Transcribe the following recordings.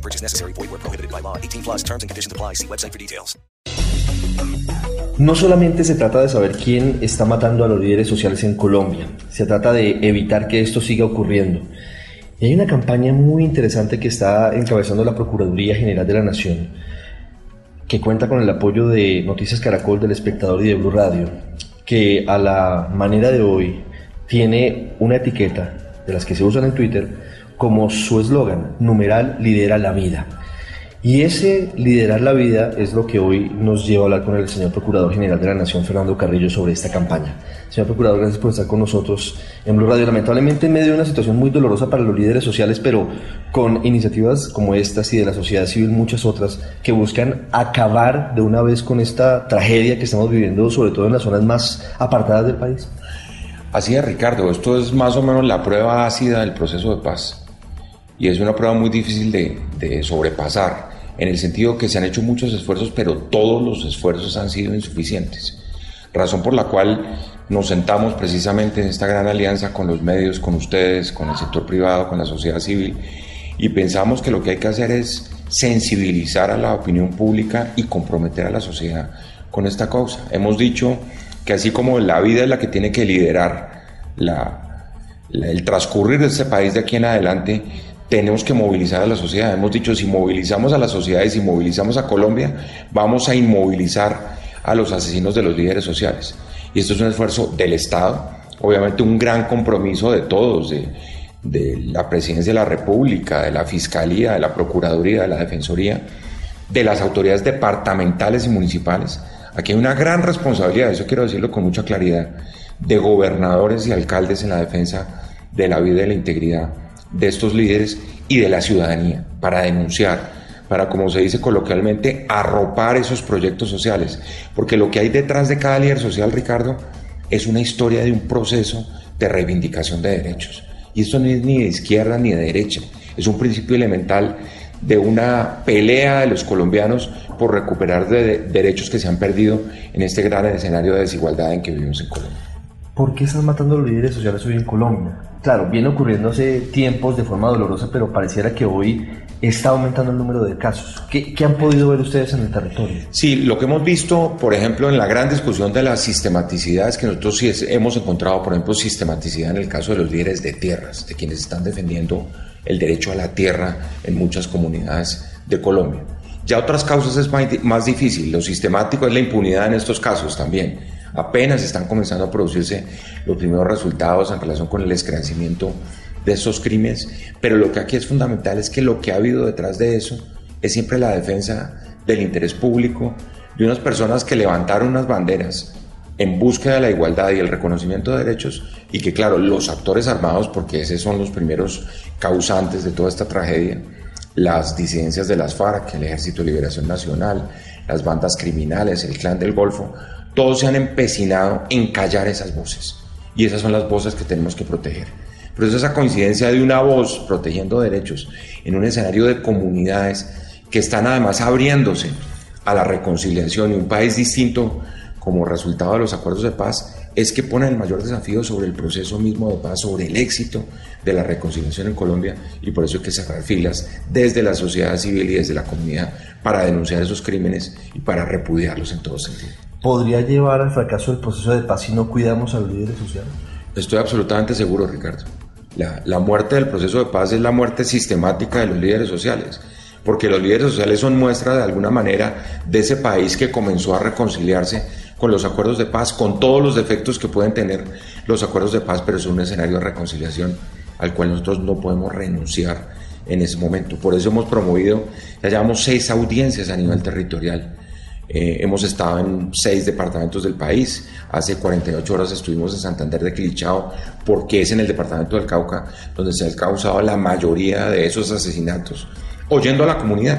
No purchase necessary. Void where prohibited by law. 18 plus terms and conditions apply. See website for details. No solamente se trata de saber quién está matando a los líderes sociales en Colombia, se trata de evitar que esto siga ocurriendo. Y hay una campaña muy interesante que está encabezando la Procuraduría General de la Nación, que cuenta con el apoyo de Noticias Caracol, del Espectador y de Blue Radio, que a la manera de hoy tiene una etiqueta de las que se usan en Twitter como su eslogan, numeral lidera la vida. Y ese liderar la vida es lo que hoy nos lleva a hablar con el señor Procurador General de la Nación, Fernando Carrillo, sobre esta campaña. Señor Procurador, gracias por estar con nosotros en Blue Radio. Lamentablemente en medio de una situación muy dolorosa para los líderes sociales, pero con iniciativas como estas y de la sociedad civil, muchas otras, que buscan acabar de una vez con esta tragedia que estamos viviendo, sobre todo en las zonas más apartadas del país. Así es, Ricardo. Esto es más o menos la prueba ácida del proceso de paz y es una prueba muy difícil de, sobrepasar, en el sentido que se han hecho muchos esfuerzos, pero todos los esfuerzos han sido insuficientes. Razón por la cual nos sentamos precisamente en esta gran alianza con los medios, con ustedes, con el sector privado, con la sociedad civil, y pensamos que lo que hay que hacer es sensibilizar a la opinión pública y comprometer a la sociedad con esta causa. Hemos dicho que así como la vida es la que tiene que liderar el transcurrir de este país de aquí en adelante, tenemos que movilizar a la sociedad. Hemos dicho, si movilizamos a la sociedad y si movilizamos a Colombia, vamos a inmovilizar a los asesinos de los líderes sociales. Y esto es un esfuerzo del Estado, obviamente un gran compromiso de todos, de, de la Presidencia de la República, de la Fiscalía, de la Procuraduría, de la Defensoría, de las autoridades departamentales y municipales. Aquí hay una gran responsabilidad, eso quiero decirlo con mucha claridad, de gobernadores y alcaldes en la defensa de la vida y la integridad de estos líderes y de la ciudadanía para denunciar, para, como se dice coloquialmente, arropar esos proyectos sociales. Porque lo que hay detrás de cada líder social, Ricardo, es una historia de un proceso de reivindicación de derechos. Y esto no es ni de izquierda ni de derecha, es un principio elemental de una pelea de los colombianos por recuperar derechos que se han perdido en este gran escenario de desigualdad en que vivimos en Colombia. ¿Por qué están matando a los líderes sociales hoy en Colombia? Claro, viene ocurriendo hace tiempos de forma dolorosa, pero pareciera que hoy está aumentando el número de casos. ¿Qué, han podido ver ustedes en el territorio? Sí, lo que hemos visto, por ejemplo, en la gran discusión de la sistematicidad es que nosotros sí hemos encontrado, por ejemplo, sistematicidad en el caso de los líderes de tierras, de quienes están defendiendo el derecho a la tierra en muchas comunidades de Colombia. Ya otras causas es más difícil, lo sistemático es la impunidad en estos casos también. Apenas están comenzando a producirse los primeros resultados en relación con el esclarecimiento de esos crímenes, pero lo que aquí es fundamental es que lo que ha habido detrás de eso es siempre la defensa del interés público de unas personas que levantaron unas banderas en búsqueda de la igualdad y el reconocimiento de derechos y que claro, los actores armados, porque esos son los primeros causantes de toda esta tragedia, las disidencias de las FARC, el Ejército de Liberación Nacional, las bandas criminales, el Clan del Golfo, todos se han empecinado en callar esas voces. Y esas son las voces que tenemos que proteger. Pero es esa coincidencia de una voz protegiendo derechos en un escenario de comunidades que están además abriéndose a la reconciliación y un país distinto como resultado de los acuerdos de paz es que pone el mayor desafío sobre el proceso mismo de paz, sobre el éxito de la reconciliación en Colombia y por eso hay que cerrar filas desde la sociedad civil y desde la comunidad para denunciar esos crímenes y para repudiarlos en todo sentido podría llevar al fracaso del proceso de paz si no cuidamos a los líderes sociales? Estoy absolutamente seguro, Ricardo. La, la, muerte del proceso de paz es la muerte sistemática de los líderes sociales, porque los líderes sociales son muestra de alguna manera de ese país que comenzó a reconciliarse con los acuerdos de paz, con todos los defectos que pueden tener los acuerdos de paz, pero es un escenario de reconciliación al cual nosotros no podemos renunciar en ese momento. Por eso hemos promovido, ya llevamos seis audiencias a nivel territorial eh, hemos estado en seis departamentos del país. Hace 48 horas estuvimos en Santander de Quilichao, porque es en el departamento del Cauca donde se ha causado la mayoría de esos asesinatos. Oyendo a la comunidad,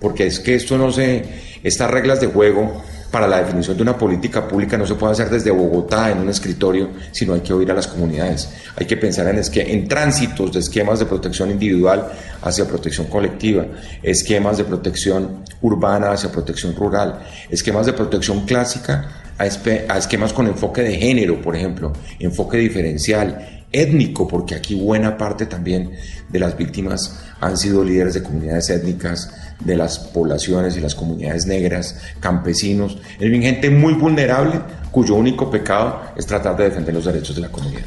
porque es que esto no se, estas reglas de juego para la definición de una política pública no se puede hacer desde Bogotá en un escritorio, sino hay que oír a las comunidades. Hay que pensar en, en tránsitos de esquemas de protección individual hacia protección colectiva, esquemas de protección urbana hacia protección rural, esquemas de protección clásica a, a esquemas con enfoque de género, por ejemplo, enfoque diferencial, étnico, porque aquí buena parte también de las víctimas han sido líderes de comunidades étnicas, de las poblaciones y las comunidades negras, campesinos, es bien gente muy vulnerable cuyo único pecado es tratar de defender los derechos de la comunidad.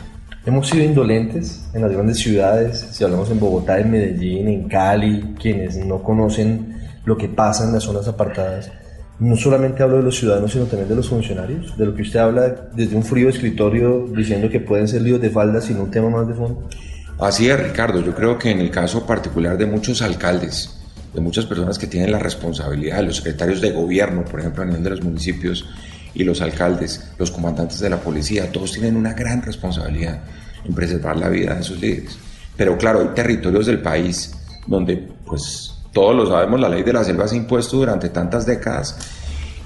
Hemos sido indolentes en las grandes ciudades, si hablamos en Bogotá, en Medellín, en Cali, quienes no conocen lo que pasa en las zonas apartadas. No solamente hablo de los ciudadanos, sino también de los funcionarios, de lo que usted habla desde un frío escritorio diciendo que pueden ser líos de falda, sino un tema más de fondo. Así es, Ricardo. Yo creo que en el caso particular de muchos alcaldes, de muchas personas que tienen la responsabilidad, los secretarios de gobierno, por ejemplo, a nivel de los municipios, y los alcaldes, los comandantes de la policía, todos tienen una gran responsabilidad en preservar la vida de sus líderes. Pero claro, hay territorios del país donde, pues todos lo sabemos, la ley de la selva se ha impuesto durante tantas décadas.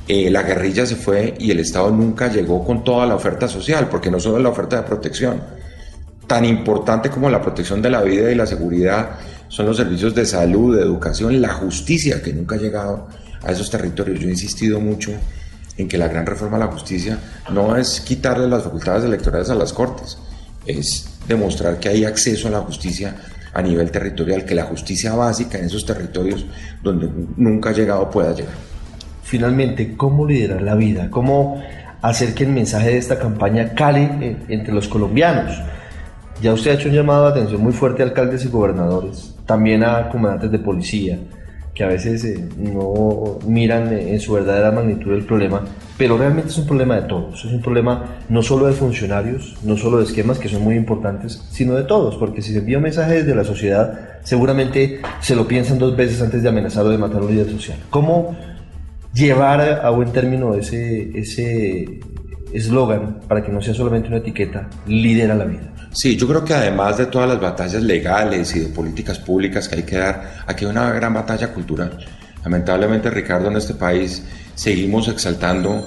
Eh, la guerrilla se fue y el Estado nunca llegó con toda la oferta social, porque no solo la oferta de protección, tan importante como la protección de la vida y la seguridad son los servicios de salud, de educación, la justicia que nunca ha llegado a esos territorios. Yo he insistido mucho en que la gran reforma de la justicia no es quitarle las facultades electorales a las cortes, es demostrar que hay acceso a la justicia a nivel territorial, que la justicia básica en esos territorios donde nunca ha llegado pueda llegar. Finalmente, ¿cómo liderar la vida? ¿Cómo hacer que el mensaje de esta campaña cale entre los colombianos? Ya usted ha hecho un llamado de atención muy fuerte a alcaldes y gobernadores, también a comandantes de policía, que a veces eh, no miran eh, en su verdadera magnitud el problema, pero realmente es un problema de todos, es un problema no solo de funcionarios, no solo de esquemas que son muy importantes, sino de todos, porque si se envía un mensaje desde la sociedad, seguramente se lo piensan dos veces antes de amenazar o de matar a un líder social. ¿Cómo llevar a buen término ese ese eslogan para que no sea solamente una etiqueta, lidera la vida? Sí, yo creo que además de todas las batallas legales y de políticas públicas que hay que dar, aquí hay una gran batalla cultural. Lamentablemente, Ricardo, en este país seguimos exaltando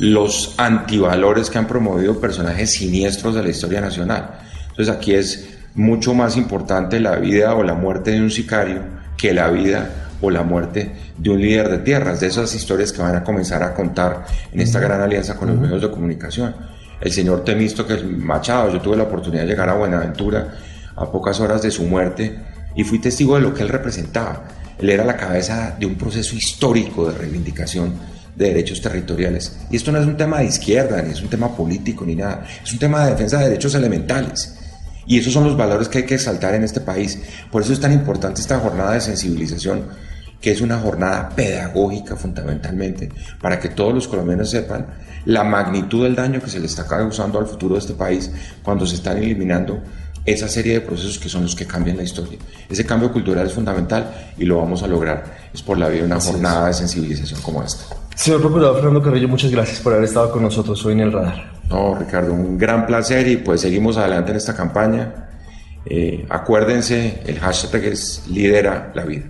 los antivalores que han promovido personajes siniestros de la historia nacional. Entonces aquí es mucho más importante la vida o la muerte de un sicario que la vida o la muerte de un líder de tierras, de esas historias que van a comenzar a contar en esta gran alianza con los medios de comunicación el señor Temisto, que es Machado. Yo tuve la oportunidad de llegar a Buenaventura a pocas horas de su muerte y fui testigo de lo que él representaba. Él era la cabeza de un proceso histórico de reivindicación de derechos territoriales. Y esto no es un tema de izquierda, ni es un tema político, ni nada. Es un tema de defensa de derechos elementales. Y esos son los valores que hay que exaltar en este país. Por eso es tan importante esta jornada de sensibilización que es una jornada pedagógica fundamentalmente, para que todos los colombianos sepan la magnitud del daño que se le está causando al futuro de este país cuando se están eliminando esa serie de procesos que son los que cambian la historia. Ese cambio cultural es fundamental y lo vamos a lograr. Es por la vía de una jornada de sensibilización como esta. Señor Procurador Fernando Carrillo, muchas gracias por haber estado con nosotros hoy en el radar. No, Ricardo, un gran placer y pues seguimos adelante en esta campaña. Eh, acuérdense, el hashtag es lidera la vida.